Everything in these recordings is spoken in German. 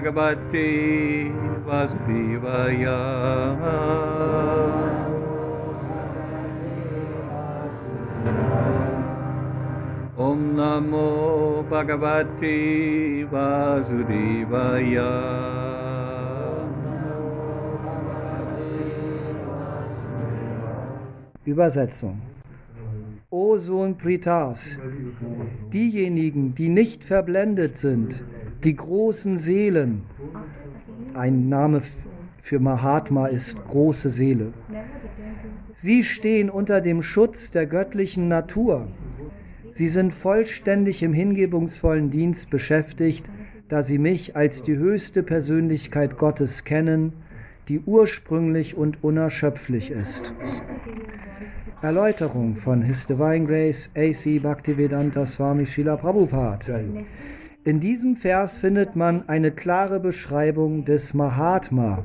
Bhagavate Vasudevaya. Om Namo Bhagavate Vasudevaya. Übersetzung. O Sohn Pritas, diejenigen, die nicht verblendet sind, die großen Seelen, ein Name für Mahatma ist große Seele, sie stehen unter dem Schutz der göttlichen Natur. Sie sind vollständig im hingebungsvollen Dienst beschäftigt, da sie mich als die höchste Persönlichkeit Gottes kennen, die ursprünglich und unerschöpflich ist. Erläuterung von His Divine Grace A.C. Bhaktivedanta Swami Srila Prabhupada. In diesem Vers findet man eine klare Beschreibung des Mahatma.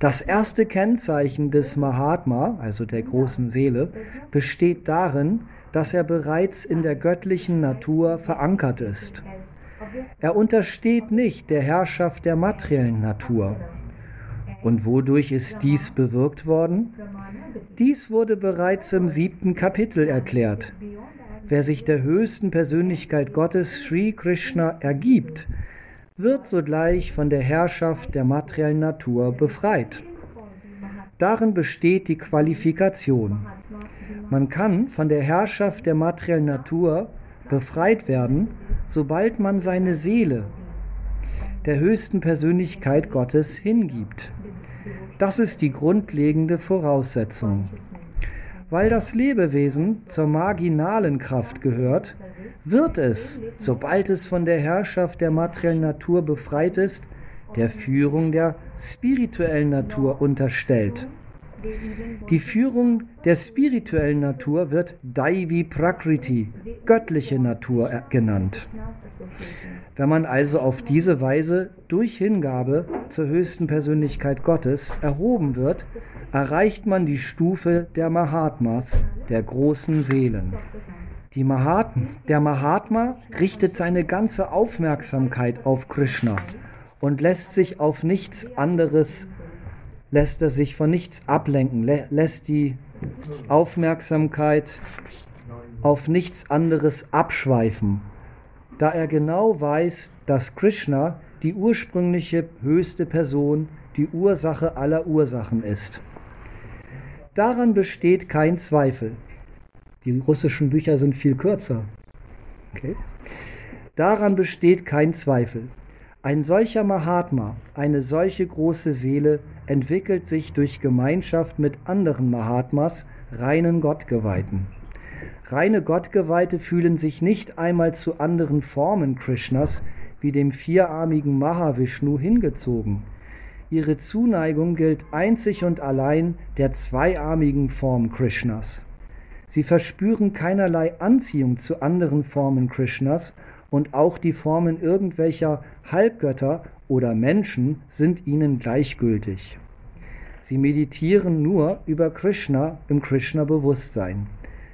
Das erste Kennzeichen des Mahatma, also der großen Seele, besteht darin, dass er bereits in der göttlichen Natur verankert ist. Er untersteht nicht der Herrschaft der materiellen Natur. Und wodurch ist dies bewirkt worden? Dies wurde bereits im siebten Kapitel erklärt. Wer sich der höchsten Persönlichkeit Gottes, Sri Krishna, ergibt, wird sogleich von der Herrschaft der materiellen Natur befreit. Darin besteht die Qualifikation. Man kann von der Herrschaft der materiellen Natur befreit werden, sobald man seine Seele der höchsten Persönlichkeit Gottes hingibt. Das ist die grundlegende Voraussetzung. Weil das Lebewesen zur marginalen Kraft gehört, wird es, sobald es von der Herrschaft der materiellen Natur befreit ist, der Führung der spirituellen Natur unterstellt. Die Führung der spirituellen Natur wird Daivi Prakriti, göttliche Natur genannt. Wenn man also auf diese Weise durch Hingabe zur höchsten Persönlichkeit Gottes erhoben wird, erreicht man die Stufe der Mahatmas, der großen Seelen. Mahatma, der Mahatma richtet seine ganze Aufmerksamkeit auf Krishna und lässt sich auf nichts anderes lässt er sich von nichts ablenken, lä lässt die Aufmerksamkeit auf nichts anderes abschweifen, da er genau weiß, dass Krishna die ursprüngliche höchste Person, die Ursache aller Ursachen ist. Daran besteht kein Zweifel. Die russischen Bücher sind viel kürzer. Okay. Daran besteht kein Zweifel. Ein solcher Mahatma, eine solche große Seele entwickelt sich durch Gemeinschaft mit anderen Mahatmas, reinen Gottgeweihten. Reine Gottgeweihte fühlen sich nicht einmal zu anderen Formen Krishnas wie dem vierarmigen Mahavishnu hingezogen. Ihre Zuneigung gilt einzig und allein der zweiarmigen Form Krishnas. Sie verspüren keinerlei Anziehung zu anderen Formen Krishnas und auch die Formen irgendwelcher Halbgötter oder Menschen sind ihnen gleichgültig. Sie meditieren nur über Krishna im Krishna-Bewusstsein.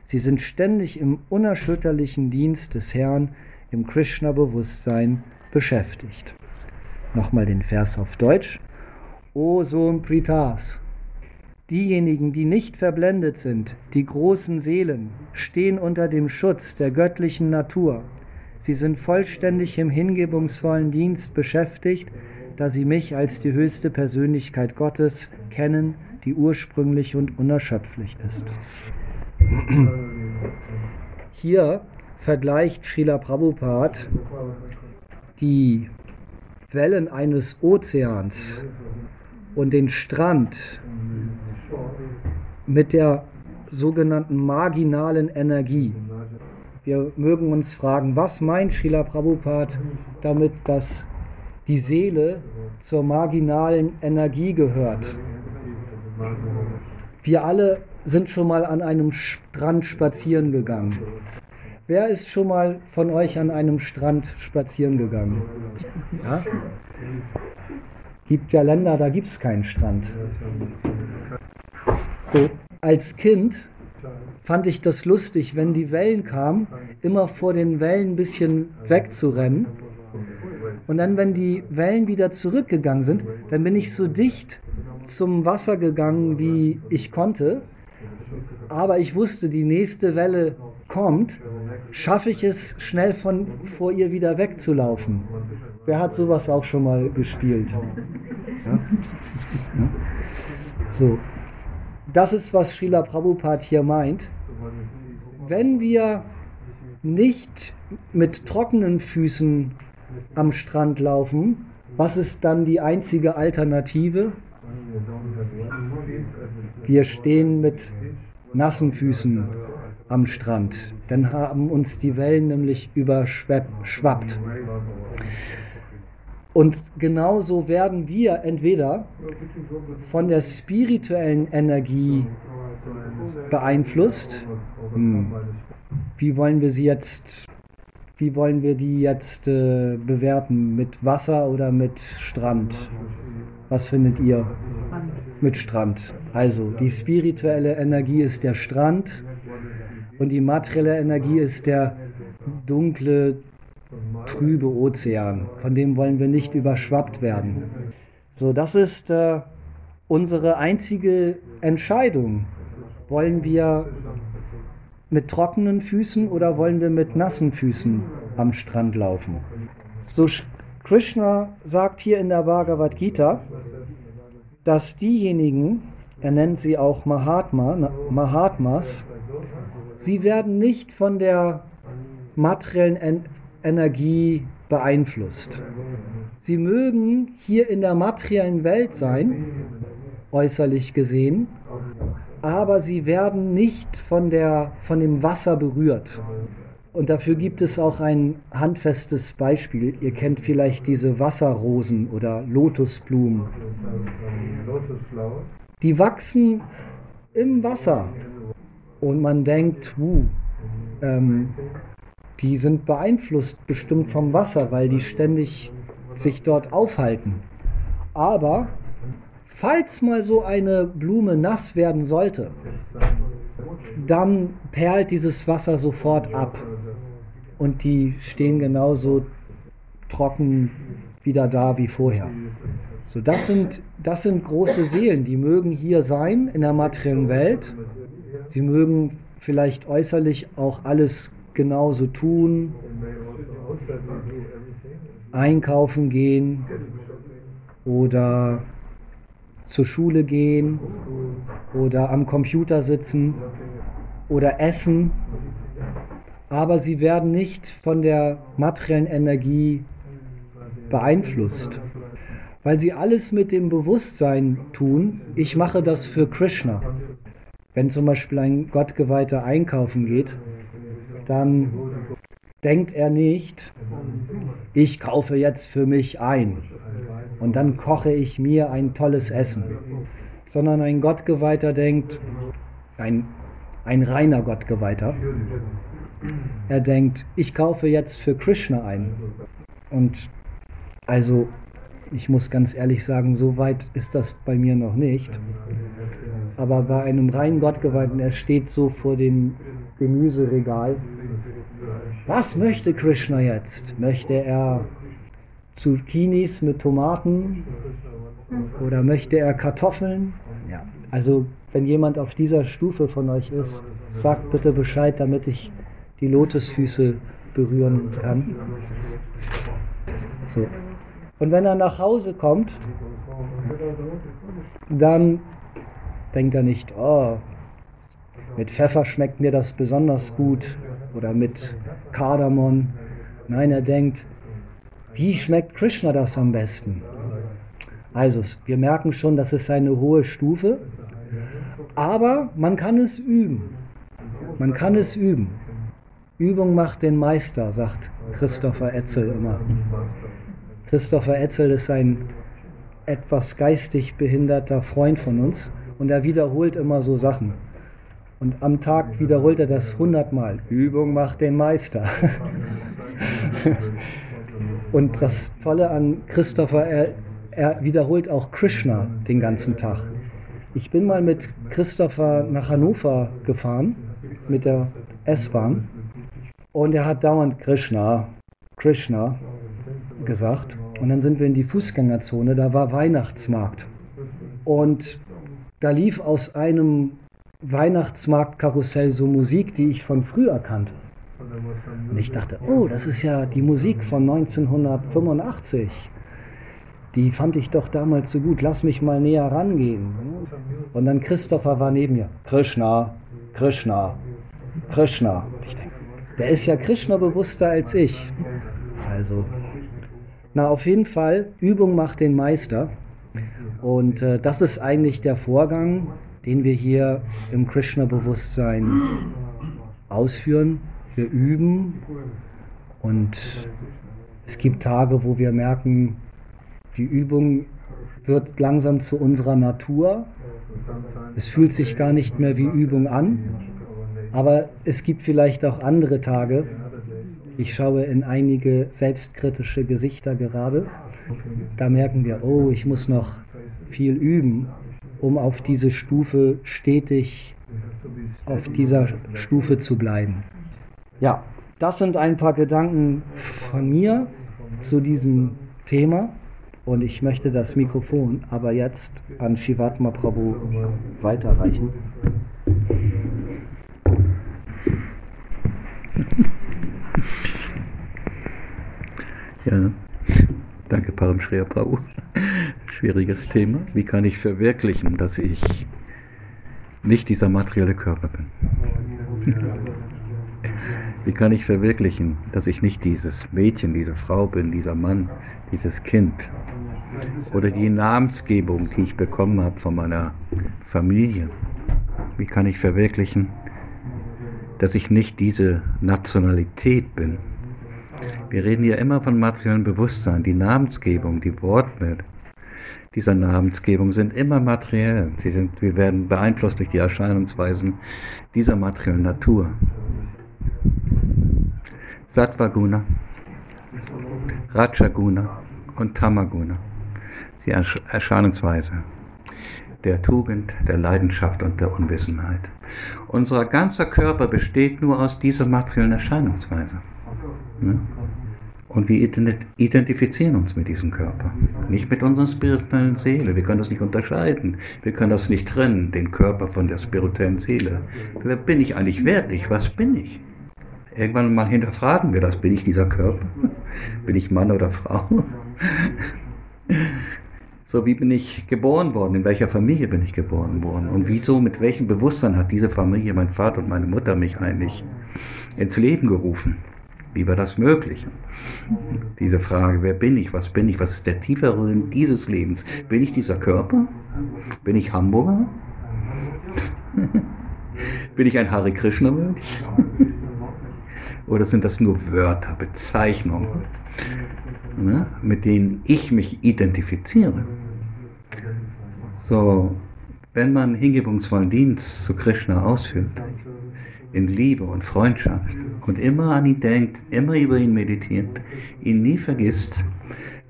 Sie sind ständig im unerschütterlichen Dienst des Herrn im Krishna-Bewusstsein beschäftigt. Nochmal den Vers auf Deutsch. O Sohn Pritas, diejenigen, die nicht verblendet sind, die großen Seelen, stehen unter dem Schutz der göttlichen Natur Sie sind vollständig im hingebungsvollen Dienst beschäftigt, da sie mich als die höchste Persönlichkeit Gottes kennen, die ursprünglich und unerschöpflich ist. Hier vergleicht Srila Prabhupada die Wellen eines Ozeans und den Strand mit der sogenannten marginalen Energie. Wir mögen uns fragen, was meint Srila Prabhupada damit, dass die Seele zur marginalen Energie gehört? Wir alle sind schon mal an einem Strand spazieren gegangen. Wer ist schon mal von euch an einem Strand spazieren gegangen? Ja? Gibt ja Länder, da gibt es keinen Strand. So, als Kind fand ich das lustig, wenn die Wellen kamen, immer vor den Wellen ein bisschen wegzurennen. Und dann, wenn die Wellen wieder zurückgegangen sind, dann bin ich so dicht zum Wasser gegangen, wie ich konnte. Aber ich wusste, die nächste Welle kommt. Schaffe ich es, schnell von vor ihr wieder wegzulaufen? Wer hat sowas auch schon mal gespielt? Ja? So. Das ist, was Srila Prabhupada hier meint. Wenn wir nicht mit trockenen Füßen am Strand laufen, was ist dann die einzige Alternative? Wir stehen mit nassen Füßen am Strand. Dann haben uns die Wellen nämlich überschwappt. Und genauso werden wir entweder von der spirituellen Energie beeinflusst. Hm. Wie wollen wir sie jetzt, wie wollen wir die jetzt äh, bewerten? Mit Wasser oder mit Strand? Was findet ihr? Mit Strand. Also die spirituelle Energie ist der Strand und die materielle Energie ist der dunkle, trübe Ozean. Von dem wollen wir nicht überschwappt werden. So, das ist äh, unsere einzige Entscheidung. Wollen wir mit trockenen Füßen oder wollen wir mit nassen Füßen am Strand laufen? So Krishna sagt hier in der Bhagavad Gita, dass diejenigen, er nennt sie auch Mahatma, Mahatmas, sie werden nicht von der materiellen en Energie beeinflusst. Sie mögen hier in der materiellen Welt sein, äußerlich gesehen, aber sie werden nicht von, der, von dem Wasser berührt. Und dafür gibt es auch ein handfestes Beispiel. Ihr kennt vielleicht diese Wasserrosen oder Lotusblumen. Die wachsen im Wasser. Und man denkt, uh, ähm, die sind beeinflusst bestimmt vom Wasser, weil die ständig sich dort aufhalten. Aber falls mal so eine Blume nass werden sollte, dann perlt dieses Wasser sofort ab und die stehen genauso trocken wieder da wie vorher. So, das sind, das sind große Seelen, die mögen hier sein in der materiellen Welt. Sie mögen vielleicht äußerlich auch alles genauso tun, einkaufen gehen oder zur Schule gehen oder am Computer sitzen oder essen, aber sie werden nicht von der materiellen Energie beeinflusst, weil sie alles mit dem Bewusstsein tun, ich mache das für Krishna. Wenn zum Beispiel ein Gottgeweihter einkaufen geht, dann denkt er nicht, ich kaufe jetzt für mich ein und dann koche ich mir ein tolles Essen, sondern ein Gottgeweihter denkt, ein, ein reiner Gottgeweihter, er denkt, ich kaufe jetzt für Krishna ein. Und also, ich muss ganz ehrlich sagen, so weit ist das bei mir noch nicht. Aber bei einem reinen Gottgeweihten, er steht so vor dem Gemüseregal. Was möchte Krishna jetzt? Möchte er Zucchinis mit Tomaten oder möchte er Kartoffeln? Ja, also wenn jemand auf dieser Stufe von euch ist, sagt bitte Bescheid, damit ich die Lotusfüße berühren kann. So. Und wenn er nach Hause kommt, dann denkt er nicht, oh, mit Pfeffer schmeckt mir das besonders gut oder mit Kardamom. Nein, er denkt, wie schmeckt Krishna das am besten? Also, wir merken schon, das ist eine hohe Stufe, aber man kann es üben. Man kann es üben. Übung macht den Meister, sagt Christopher Etzel immer. Christopher Etzel ist ein etwas geistig behinderter Freund von uns und er wiederholt immer so Sachen. Und am Tag wiederholt er das hundertmal. Übung macht den Meister. Und das Tolle an Christopher, er, er wiederholt auch Krishna den ganzen Tag. Ich bin mal mit Christopher nach Hannover gefahren, mit der S-Bahn. Und er hat dauernd Krishna, Krishna. gesagt. Und dann sind wir in die Fußgängerzone, da war Weihnachtsmarkt. Und da lief aus einem Weihnachtsmarktkarussell so Musik, die ich von früher kannte. Und ich dachte, oh, das ist ja die Musik von 1985. Die fand ich doch damals so gut. Lass mich mal näher rangehen. Und dann Christopher war neben mir. Krishna, Krishna, Krishna. Und ich denke, der ist ja Krishna bewusster als ich. Also, na, auf jeden Fall, Übung macht den Meister. Und äh, das ist eigentlich der Vorgang, den wir hier im Krishna-Bewusstsein ausführen. Wir üben und es gibt Tage, wo wir merken, die Übung wird langsam zu unserer Natur. Es fühlt sich gar nicht mehr wie Übung an. Aber es gibt vielleicht auch andere Tage. Ich schaue in einige selbstkritische Gesichter gerade. Da merken wir, oh, ich muss noch viel üben, um auf diese Stufe stetig auf dieser Stufe zu bleiben. Ja, das sind ein paar Gedanken von mir zu diesem Thema und ich möchte das Mikrofon aber jetzt an Shivatma Prabhu weiterreichen. Ja, danke Param Shreya Prabhu. Schwieriges Thema. Wie kann ich verwirklichen, dass ich nicht dieser materielle Körper bin? Wie kann ich verwirklichen, dass ich nicht dieses Mädchen, diese Frau bin, dieser Mann, dieses Kind? Oder die Namensgebung, die ich bekommen habe von meiner Familie. Wie kann ich verwirklichen, dass ich nicht diese Nationalität bin? Wir reden ja immer von materiellem Bewusstsein. Die Namensgebung, die Worte dieser Namensgebung sind immer materiell. Sie sind, wir werden beeinflusst durch die Erscheinungsweisen dieser materiellen Natur. Sattvaguna, Rajaguna und Tamaguna. Die Erscheinungsweise der Tugend, der Leidenschaft und der Unwissenheit. Unser ganzer Körper besteht nur aus dieser materiellen Erscheinungsweise. Und wir identifizieren uns mit diesem Körper, nicht mit unserer spirituellen Seele. Wir können das nicht unterscheiden. Wir können das nicht trennen, den Körper von der spirituellen Seele. Wer bin ich eigentlich wirklich? Was bin ich? Irgendwann mal hinterfragen wir das. Bin ich dieser Körper? Bin ich Mann oder Frau? So, wie bin ich geboren worden? In welcher Familie bin ich geboren worden? Und wieso, mit welchem Bewusstsein hat diese Familie, mein Vater und meine Mutter mich eigentlich ins Leben gerufen? Wie war das möglich? Diese Frage, wer bin ich, was bin ich, was ist der tiefere Sinn dieses Lebens? Bin ich dieser Körper? Bin ich Hamburger? bin ich ein Hare Krishna-Mönch? Oder sind das nur Wörter, Bezeichnungen, ne, mit denen ich mich identifiziere? So, wenn man hingebungsvollen Dienst zu Krishna ausführt, in Liebe und Freundschaft und immer an ihn denkt, immer über ihn meditiert, ihn nie vergisst,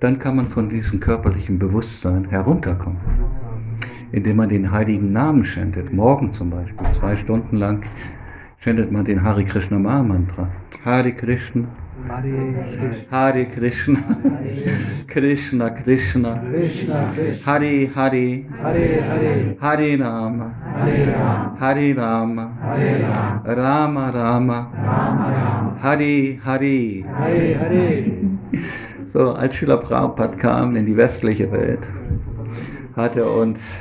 dann kann man von diesem körperlichen Bewusstsein herunterkommen. Indem man den heiligen Namen schändet, morgen zum Beispiel, zwei Stunden lang schändet man den Hare Krishna Maha-Mantra. Hare Krishna, Hare Krishna, Krishna. Krishna, Hare Hare, Hare Rama, Hare Rama, Rama. Rama, Hare Hare. So, als Schüler Prabhupada kam in die westliche Welt, hat er uns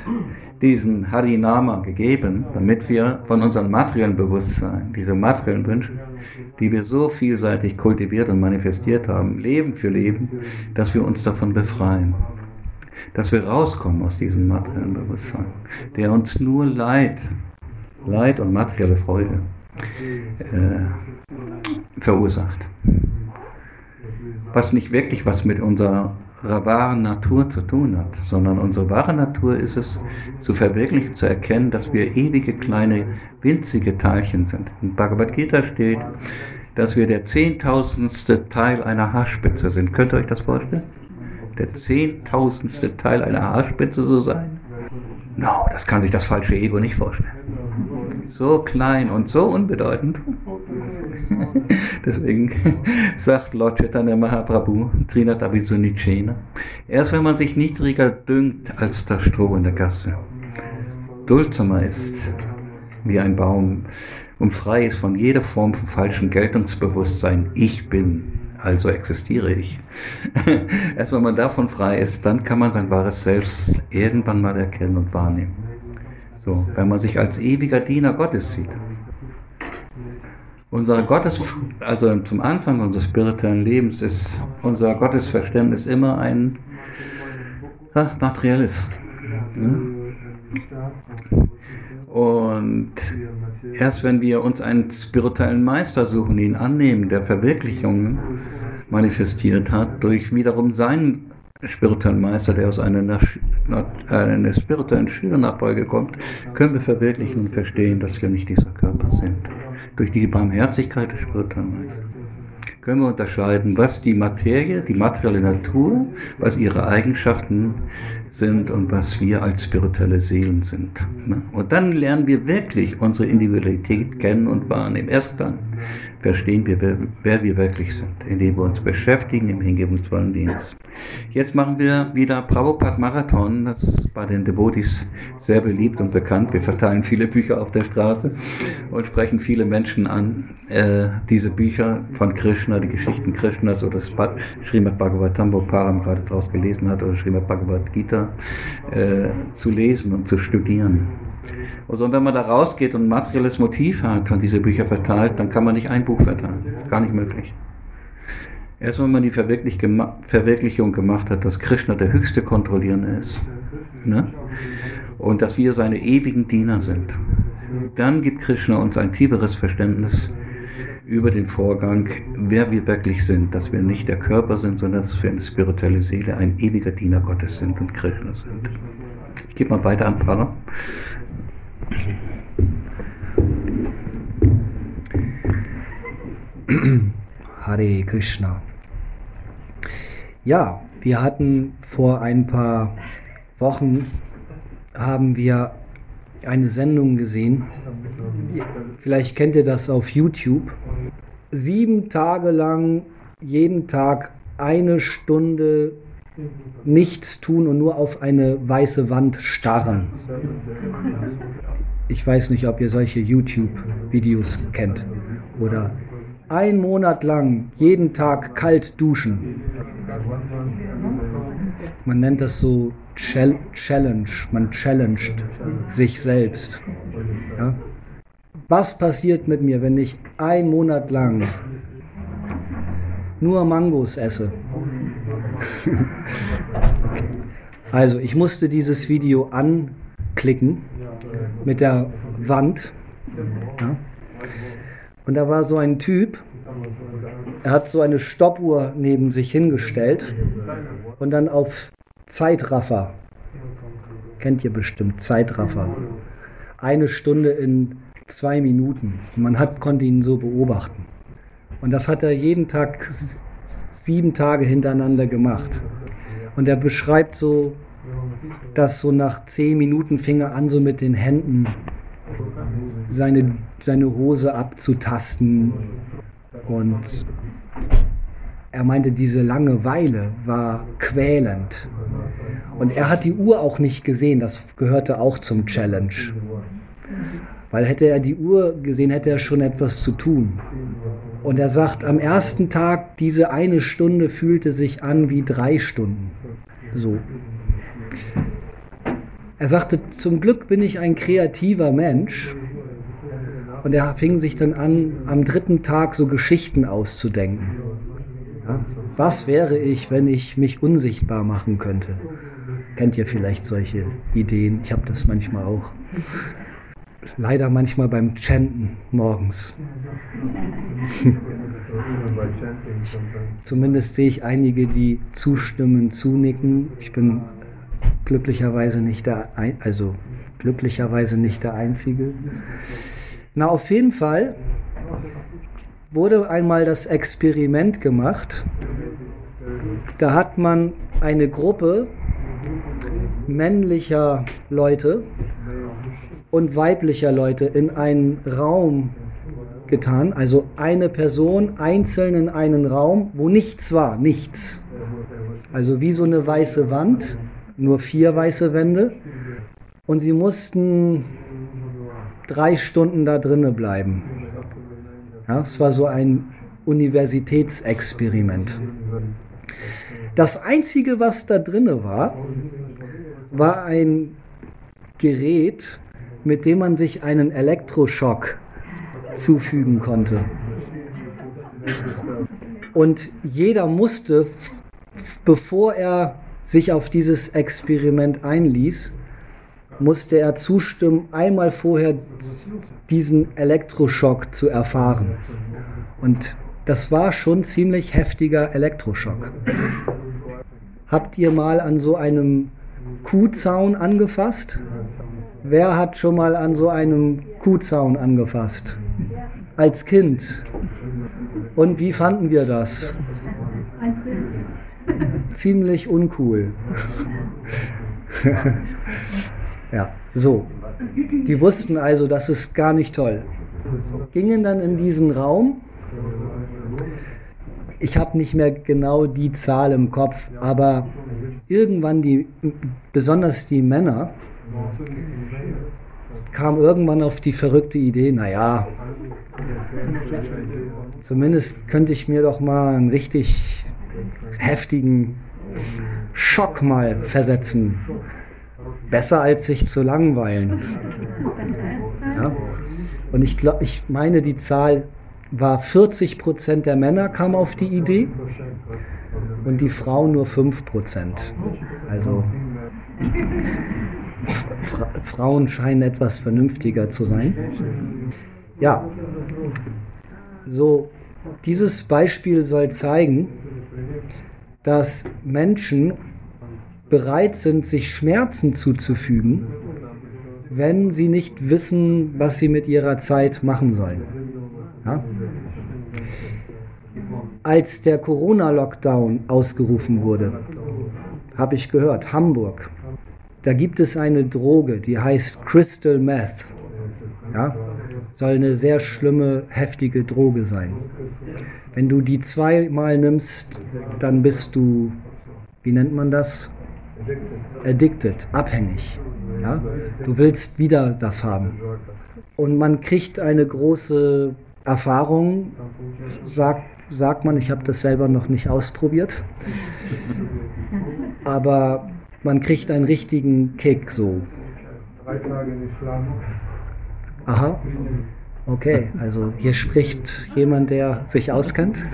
diesen Harinama gegeben, damit wir von unserem materiellen Bewusstsein, diese materiellen Wünsche, die wir so vielseitig kultiviert und manifestiert haben, Leben für Leben, dass wir uns davon befreien. Dass wir rauskommen aus diesem materiellen Bewusstsein, der uns nur Leid, Leid und materielle Freude äh, verursacht. Was nicht wirklich was mit unserer wahren Natur zu tun hat, sondern unsere wahre Natur ist es, zu verwirklichen, zu erkennen, dass wir ewige kleine, winzige Teilchen sind. In Bhagavad Gita steht, dass wir der zehntausendste Teil einer Haarspitze sind. Könnt ihr euch das vorstellen? Der zehntausendste Teil einer Haarspitze so sein? No, das kann sich das falsche Ego nicht vorstellen. so klein und so unbedeutend. Deswegen sagt Lord Chaitanya Mahaprabhu, Trinat Abhisunnichena, erst wenn man sich niedriger dünkt als das Stroh in der Gasse, duldsamer ist wie ein Baum und frei ist von jeder Form von falschem Geltungsbewusstsein, ich bin, also existiere ich. Erst wenn man davon frei ist, dann kann man sein wahres Selbst irgendwann mal erkennen und wahrnehmen. So, wenn man sich als ewiger Diener Gottes sieht. Unser Gottes, also zum Anfang unseres spirituellen Lebens ist unser Gottesverständnis immer ein ja, materielles. Ne? Und erst wenn wir uns einen spirituellen Meister suchen, ihn annehmen, der Verwirklichung manifestiert hat, durch wiederum seinen spirituellen Meister, der aus einer, einer spirituellen Schülernachfolge kommt, können wir verwirklichen und verstehen, dass wir nicht dieser Körper sind durch die Barmherzigkeit des Spiritualmeisters können wir unterscheiden, was die Materie, die materielle Natur, was ihre Eigenschaften sind und was wir als spirituelle Seelen sind. Ne? Und dann lernen wir wirklich unsere Individualität kennen und wahrnehmen. Erst dann verstehen wir, wer, wer wir wirklich sind, indem wir uns beschäftigen im hingebungsvollen Dienst. Jetzt machen wir wieder Prabhupada Marathon. Das ist bei den Devotis sehr beliebt und bekannt. Wir verteilen viele Bücher auf der Straße und sprechen viele Menschen an, äh, diese Bücher von Krishna, die Geschichten Krishnas oder das Srimad Bhagavatam, wo Param gerade draus gelesen hat, oder Srimad Bhagavad Gita, äh, zu lesen und zu studieren. Also wenn man da rausgeht und ein materielles Motiv hat und diese Bücher verteilt, dann kann man nicht ein Buch verteilen. Das ist gar nicht möglich. Erst wenn man die Verwirklichung gemacht hat, dass Krishna der höchste Kontrollierende ist ne? und dass wir seine ewigen Diener sind, dann gibt Krishna uns ein tieferes Verständnis über den Vorgang, wer wir wirklich sind, dass wir nicht der Körper sind, sondern dass wir eine spirituelle Seele, ein ewiger Diener Gottes sind und Krishna sind. Ich gebe mal weiter an Para. Hare Krishna. Ja, wir hatten vor ein paar Wochen haben wir eine Sendung gesehen. Vielleicht kennt ihr das auf YouTube. Sieben Tage lang, jeden Tag eine Stunde nichts tun und nur auf eine weiße Wand starren. Ich weiß nicht, ob ihr solche YouTube-Videos kennt. Oder ein Monat lang jeden Tag kalt duschen. Man nennt das so Challenge. Man challenged sich selbst. Ja? Was passiert mit mir, wenn ich ein Monat lang nur Mangos esse? also, ich musste dieses Video anklicken mit der Wand. Ja? Und da war so ein Typ, er hat so eine Stoppuhr neben sich hingestellt und dann auf Zeitraffer. Kennt ihr bestimmt Zeitraffer. Eine Stunde in zwei Minuten. Man hat, konnte ihn so beobachten. Und das hat er jeden Tag sieben Tage hintereinander gemacht. Und er beschreibt so, dass so nach zehn Minuten fing er an, so mit den Händen seine, seine Hose abzutasten. Und er meinte, diese Langeweile war quälend. Und er hat die Uhr auch nicht gesehen, das gehörte auch zum Challenge. Weil hätte er die Uhr gesehen, hätte er schon etwas zu tun. Und er sagt, am ersten Tag, diese eine Stunde fühlte sich an wie drei Stunden. So. Er sagte, zum Glück bin ich ein kreativer Mensch. Und er fing sich dann an, am dritten Tag so Geschichten auszudenken. Was wäre ich, wenn ich mich unsichtbar machen könnte? Kennt ihr vielleicht solche Ideen? Ich habe das manchmal auch. Leider manchmal beim Chanten morgens. Zumindest sehe ich einige, die zustimmen, zunicken. Ich bin glücklicherweise nicht der, ein also glücklicherweise nicht der Einzige. Na, auf jeden Fall wurde einmal das Experiment gemacht. Da hat man eine Gruppe männlicher Leute und weiblicher Leute in einen Raum getan, also eine Person einzeln in einen Raum, wo nichts war, nichts. Also wie so eine weiße Wand, nur vier weiße Wände. Und sie mussten drei Stunden da drinnen bleiben. Ja, es war so ein Universitätsexperiment. Das Einzige, was da drinne war, war ein Gerät, mit dem man sich einen Elektroschock zufügen konnte. Und jeder musste, bevor er sich auf dieses Experiment einließ, musste er zustimmen, einmal vorher diesen Elektroschock zu erfahren. Und das war schon ziemlich heftiger Elektroschock. Habt ihr mal an so einem Kuhzaun angefasst? Wer hat schon mal an so einem Kuhzaun angefasst? Als Kind. Und wie fanden wir das? Ziemlich uncool. ja, so. Die wussten also, das ist gar nicht toll. Gingen dann in diesen Raum. Ich habe nicht mehr genau die Zahl im Kopf, aber irgendwann die, besonders die Männer, kam irgendwann auf die verrückte Idee, naja, zumindest könnte ich mir doch mal einen richtig heftigen Schock mal versetzen. Besser als sich zu langweilen. Ja? Und ich, glaub, ich meine, die Zahl war 40 Prozent der Männer kamen auf die Idee und die Frauen nur 5 Prozent. Also Fra Frauen scheinen etwas vernünftiger zu sein. Ja, so dieses Beispiel soll zeigen, dass Menschen bereit sind, sich Schmerzen zuzufügen, wenn sie nicht wissen, was sie mit ihrer Zeit machen sollen. Ja? Als der Corona-Lockdown ausgerufen wurde, habe ich gehört, Hamburg, da gibt es eine Droge, die heißt Crystal Meth. Ja? Soll eine sehr schlimme, heftige Droge sein. Wenn du die zweimal nimmst, dann bist du, wie nennt man das? Addicted, abhängig. Ja? Du willst wieder das haben. Und man kriegt eine große Erfahrung, sagt, sagt man, ich habe das selber noch nicht ausprobiert. Aber man kriegt einen richtigen Kick so. Drei Tage nicht schlafen. Aha. Okay, also hier spricht jemand, der sich auskennt.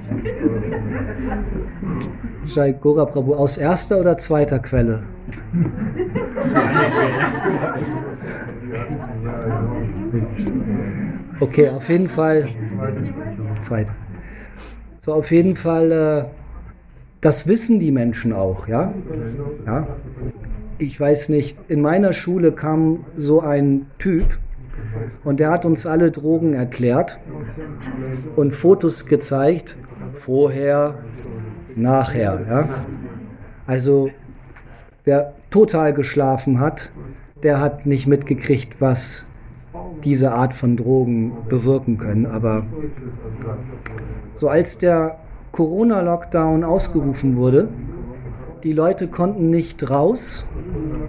Jai Gora Prabhu aus erster oder zweiter Quelle? Okay, auf jeden Fall. Zweiter. So, auf jeden Fall. Äh, das wissen die Menschen auch, ja? ja? Ich weiß nicht, in meiner Schule kam so ein Typ und der hat uns alle Drogen erklärt und Fotos gezeigt, vorher, nachher. Ja? Also wer total geschlafen hat, der hat nicht mitgekriegt, was diese Art von Drogen bewirken können. Aber so als der Corona-Lockdown ausgerufen wurde, die Leute konnten nicht raus,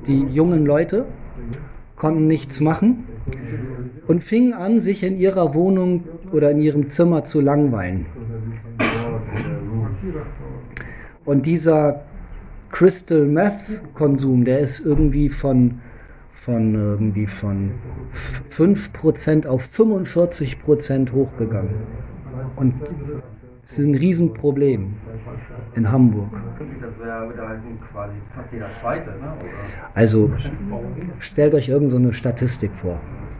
die jungen Leute konnten nichts machen und fingen an, sich in ihrer Wohnung oder in ihrem Zimmer zu langweilen. Und dieser Crystal Meth Konsum, der ist irgendwie von, von, irgendwie von 5% auf 45% hochgegangen. Und das ist ein Riesenproblem in Hamburg. Also stellt euch irgendeine so Statistik vor.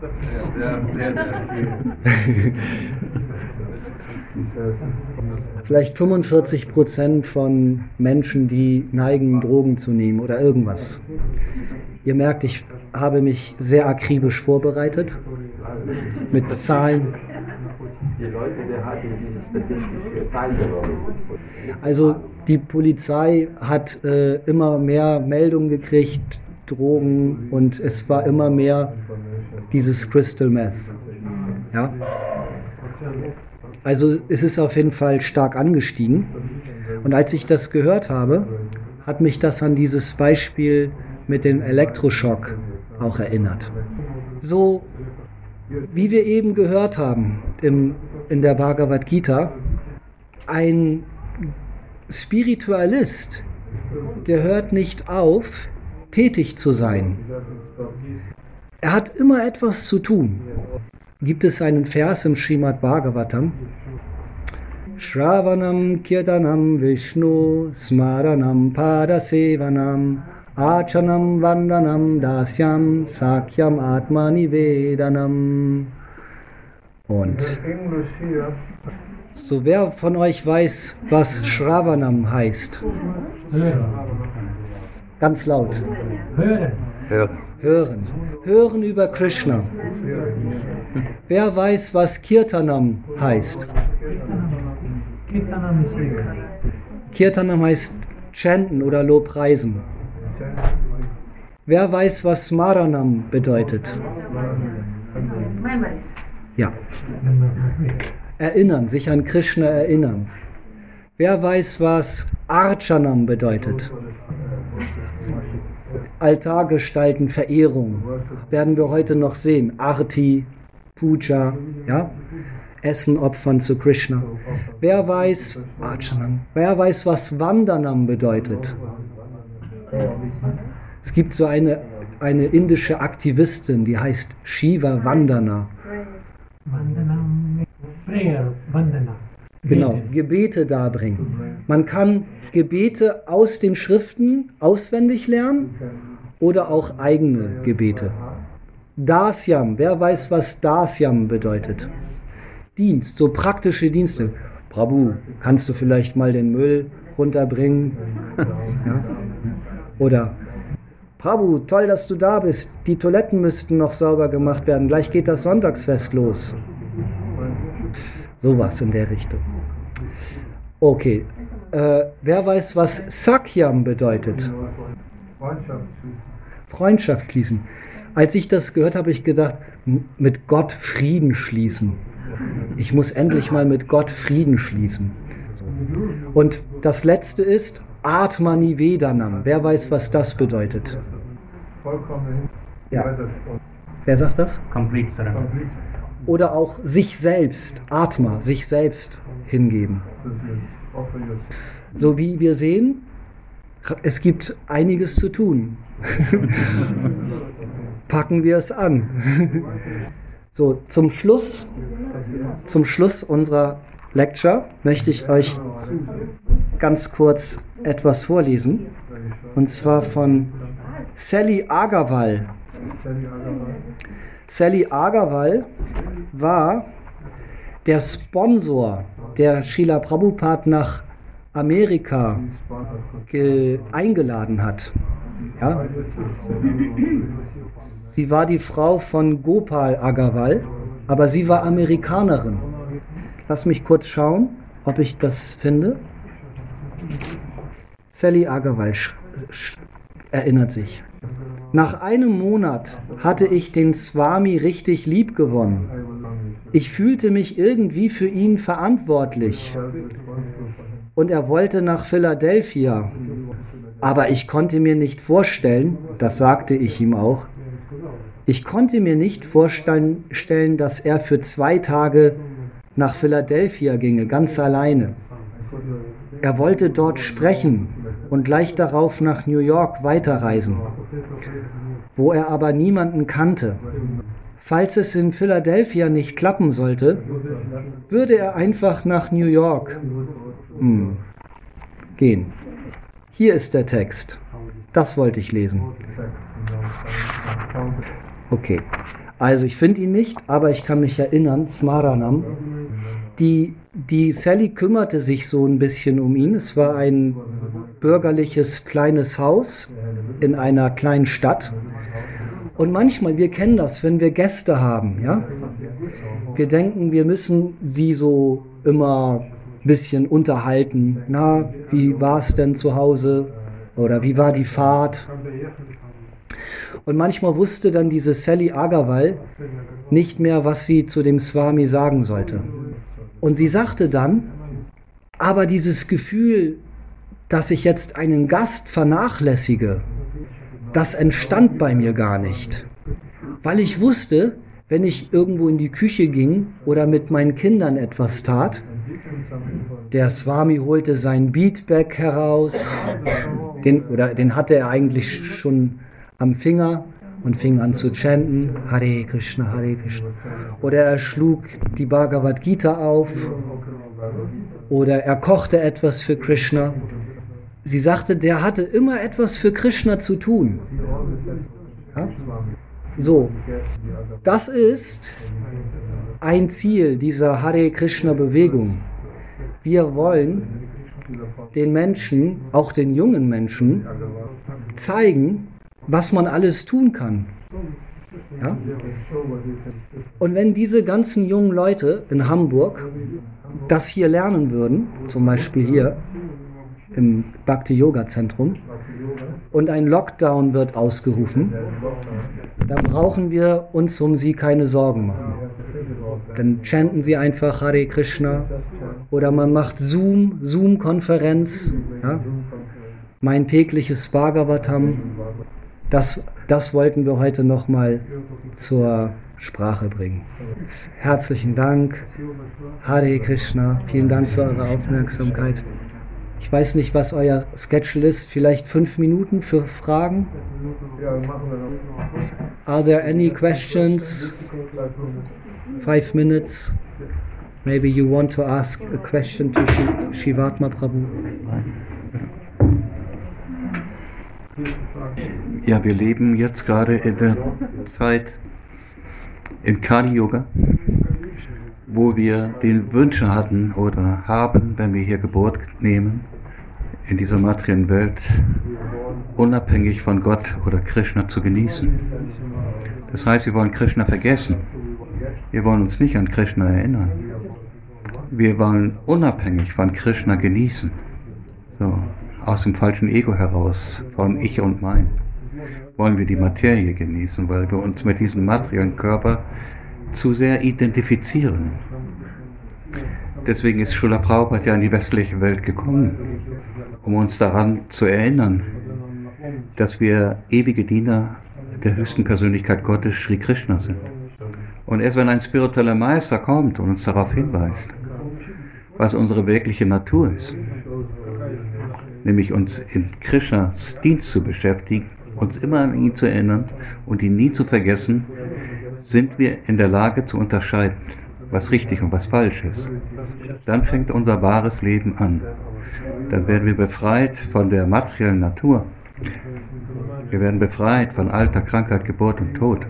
Vielleicht 45 Prozent von Menschen, die neigen, Drogen zu nehmen oder irgendwas. Ihr merkt, ich habe mich sehr akribisch vorbereitet mit Zahlen die Leute, der hat in diese Statistik teilgenommen? Also die Polizei hat äh, immer mehr Meldungen gekriegt, Drogen und es war immer mehr dieses Crystal Meth. Ja? Also es ist auf jeden Fall stark angestiegen. Und als ich das gehört habe, hat mich das an dieses Beispiel mit dem Elektroschock auch erinnert. So wie wir eben gehört haben im, in der Bhagavad Gita, ein Spiritualist, der hört nicht auf, tätig zu sein. Er hat immer etwas zu tun. Gibt es einen Vers im Srimad Bhagavatam? Shravanam Kirtanam Vishnu Smaranam Padasevanam Achanam Vandanam Dasyam Sakyam Atmani Vedanam. Und so wer von euch weiß, was Shravanam heißt? Ganz laut. Hören. Hören. Hören über Krishna. Wer weiß, was Kirtanam heißt? Kirtanam heißt chanten oder Lobpreisen. Wer weiß, was Maranam bedeutet? Ja. Erinnern, sich an Krishna erinnern. Wer weiß, was Archanam bedeutet? Altar gestalten, Verehrung. Werden wir heute noch sehen. Arti, Puja, ja? Essen opfern zu Krishna. Wer weiß, Archanam, wer weiß, was Vandanam bedeutet? Es gibt so eine, eine indische Aktivistin, die heißt Shiva Vandana. Genau, Gebete darbringen. Man kann Gebete aus den Schriften auswendig lernen oder auch eigene Gebete. Dasyam, wer weiß, was Dasyam bedeutet? Dienst, so praktische Dienste. Prabhu, kannst du vielleicht mal den Müll runterbringen? ja? Oder Prabhu, toll, dass du da bist. Die Toiletten müssten noch sauber gemacht werden. Gleich geht das Sonntagsfest los. Sowas in der Richtung. Okay. Äh, wer weiß, was Sakyam bedeutet? Freundschaft schließen. Als ich das gehört habe, habe ich gedacht, mit Gott Frieden schließen. Ich muss endlich mal mit Gott Frieden schließen. Und das letzte ist Atmani Vedanam. Wer weiß, was das bedeutet? Ja. Wer sagt das? Complete surrender. Oder auch sich selbst, Atma, sich selbst hingeben. So wie wir sehen, es gibt einiges zu tun. Packen wir es an. so, zum Schluss, zum Schluss unserer Lecture möchte ich euch ganz kurz etwas vorlesen. Und zwar von Sally Agarwal. Sally Agarwal war der Sponsor, der Sheila Prabhupada nach Amerika eingeladen hat. Ja? Sie war die Frau von Gopal Agarwal, aber sie war Amerikanerin. Lass mich kurz schauen, ob ich das finde. Sally Agarwal erinnert sich. Nach einem Monat hatte ich den Swami richtig lieb gewonnen. Ich fühlte mich irgendwie für ihn verantwortlich. Und er wollte nach Philadelphia. Aber ich konnte mir nicht vorstellen, das sagte ich ihm auch, ich konnte mir nicht vorstellen, dass er für zwei Tage nach Philadelphia ginge, ganz alleine. Er wollte dort sprechen und gleich darauf nach New York weiterreisen, wo er aber niemanden kannte. Falls es in Philadelphia nicht klappen sollte, würde er einfach nach New York hm, gehen. Hier ist der Text. Das wollte ich lesen. Okay. Also ich finde ihn nicht, aber ich kann mich erinnern, Smaranam, die die Sally kümmerte sich so ein bisschen um ihn. Es war ein bürgerliches kleines Haus in einer kleinen Stadt. Und manchmal, wir kennen das, wenn wir Gäste haben, ja. Wir denken, wir müssen sie so immer ein bisschen unterhalten. Na, wie war es denn zu Hause? Oder wie war die Fahrt? Und manchmal wusste dann diese Sally Agarwal nicht mehr, was sie zu dem Swami sagen sollte. Und sie sagte dann, aber dieses Gefühl, dass ich jetzt einen Gast vernachlässige, das entstand bei mir gar nicht. Weil ich wusste, wenn ich irgendwo in die Küche ging oder mit meinen Kindern etwas tat, der Swami holte sein Beatback heraus, den, oder den hatte er eigentlich schon am Finger und fing an zu chanten, Hare Krishna, Hare Krishna. Oder er schlug die Bhagavad Gita auf, oder er kochte etwas für Krishna. Sie sagte, der hatte immer etwas für Krishna zu tun. Ja? So, das ist ein Ziel dieser Hare Krishna Bewegung. Wir wollen den Menschen, auch den jungen Menschen, zeigen, was man alles tun kann. Ja? Und wenn diese ganzen jungen Leute in Hamburg das hier lernen würden, zum Beispiel hier im Bhakti Yoga Zentrum, und ein Lockdown wird ausgerufen, dann brauchen wir uns um sie keine Sorgen machen. Dann chanten sie einfach Hare Krishna oder man macht Zoom, Zoom-Konferenz, ja? mein tägliches Bhagavatam. Das, das wollten wir heute nochmal zur Sprache bringen. Herzlichen Dank, Hare Krishna, vielen Dank für eure Aufmerksamkeit. Ich weiß nicht, was euer Schedule ist. Vielleicht fünf Minuten für Fragen? Are there any questions? Five minutes. Maybe you want to ask a question to Shivatma Prabhu. Ja, wir leben jetzt gerade in der Zeit im Kali Yoga wo wir den Wünsche hatten oder haben, wenn wir hier Geburt nehmen, in dieser materiellen Welt unabhängig von Gott oder Krishna zu genießen. Das heißt, wir wollen Krishna vergessen. Wir wollen uns nicht an Krishna erinnern. Wir wollen unabhängig von Krishna genießen. So, aus dem falschen Ego heraus, von Ich und Mein, wollen wir die Materie genießen, weil wir uns mit diesem materiellen Körper zu sehr identifizieren. Deswegen ist Srila Prabhupada ja in die westliche Welt gekommen, um uns daran zu erinnern, dass wir ewige Diener der höchsten Persönlichkeit Gottes, Sri Krishna, sind. Und erst wenn ein spiritueller Meister kommt und uns darauf hinweist, was unsere wirkliche Natur ist, nämlich uns in Krishnas Dienst zu beschäftigen, uns immer an ihn zu erinnern und ihn nie zu vergessen, sind wir in der Lage zu unterscheiden, was richtig und was falsch ist. Dann fängt unser wahres Leben an. Dann werden wir befreit von der materiellen Natur. Wir werden befreit von Alter, Krankheit, Geburt und Tod.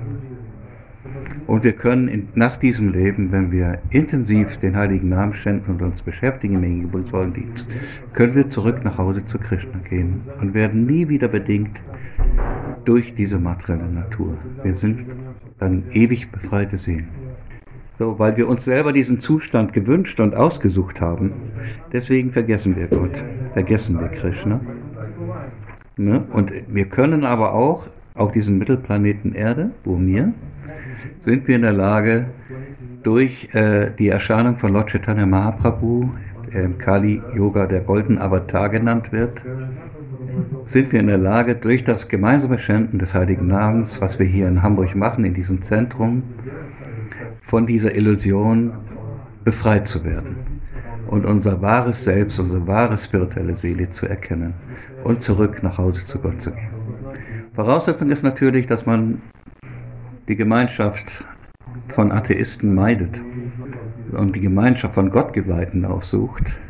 Und wir können in, nach diesem Leben, wenn wir intensiv den heiligen Namen schenken und uns beschäftigen im hingebungsvollen Dienst, können wir zurück nach Hause zu Krishna gehen und werden nie wieder bedingt durch diese materielle Natur. Wir sind dann ewig befreite Seelen. So, weil wir uns selber diesen Zustand gewünscht und ausgesucht haben, deswegen vergessen wir Gott, vergessen wir Krishna. Ne? Und wir können aber auch auf diesem Mittelplaneten Erde, wo wir, sind wir in der Lage, durch äh, die Erscheinung von Lord Chaitanya Mahaprabhu, der im Kali Yoga der Golden Avatar genannt wird, sind wir in der Lage, durch das gemeinsame Schänden des Heiligen Namens, was wir hier in Hamburg machen, in diesem Zentrum, von dieser Illusion befreit zu werden und unser wahres Selbst, unsere wahre spirituelle Seele zu erkennen und zurück nach Hause zu Gott zu gehen. Voraussetzung ist natürlich, dass man die Gemeinschaft von Atheisten meidet und die Gemeinschaft von Gottgeweihten aufsucht,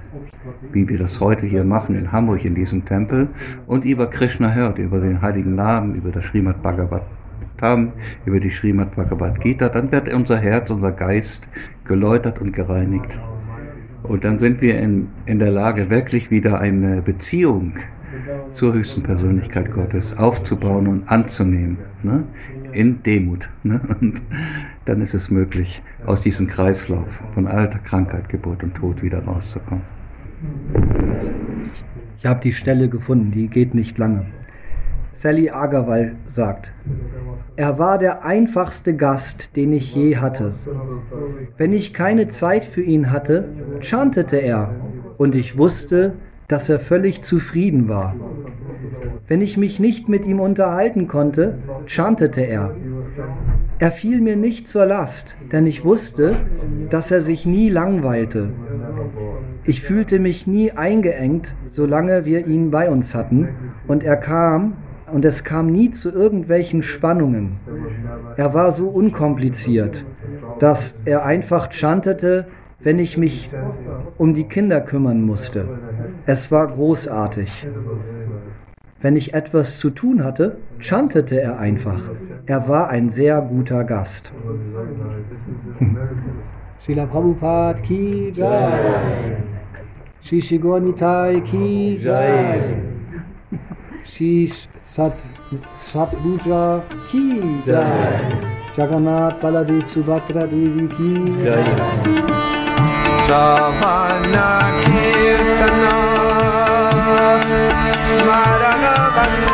wie wir das heute hier machen in Hamburg in diesem Tempel, und über Krishna hört, über den heiligen Namen, über das Srimad Bhagavatam, über die Srimad Bhagavad Gita, dann wird unser Herz, unser Geist geläutert und gereinigt. Und dann sind wir in, in der Lage, wirklich wieder eine Beziehung zur höchsten Persönlichkeit Gottes aufzubauen und anzunehmen, ne? In Demut. Ne? Und dann ist es möglich, aus diesem Kreislauf von Alter, Krankheit, Geburt und Tod wieder rauszukommen. Ich habe die Stelle gefunden, die geht nicht lange. Sally Agarwal sagt, er war der einfachste Gast, den ich je hatte. Wenn ich keine Zeit für ihn hatte, chantete er und ich wusste, dass er völlig zufrieden war. Wenn ich mich nicht mit ihm unterhalten konnte, chantete er. Er fiel mir nicht zur Last, denn ich wusste, dass er sich nie langweilte. Ich fühlte mich nie eingeengt, solange wir ihn bei uns hatten, und er kam, und es kam nie zu irgendwelchen Spannungen. Er war so unkompliziert, dass er einfach chantete, wenn ich mich um die Kinder kümmern musste. Es war großartig. Wenn ich etwas zu tun hatte, chantete er einfach. Er war ein sehr guter Gast. Srila Prabhupada ki jai. Shishi Gornitai ki jai. Shish Sat Satbuja ki jai. Jagannath Baladev Subhadra Devi ki jai. Savana ki smaranaganta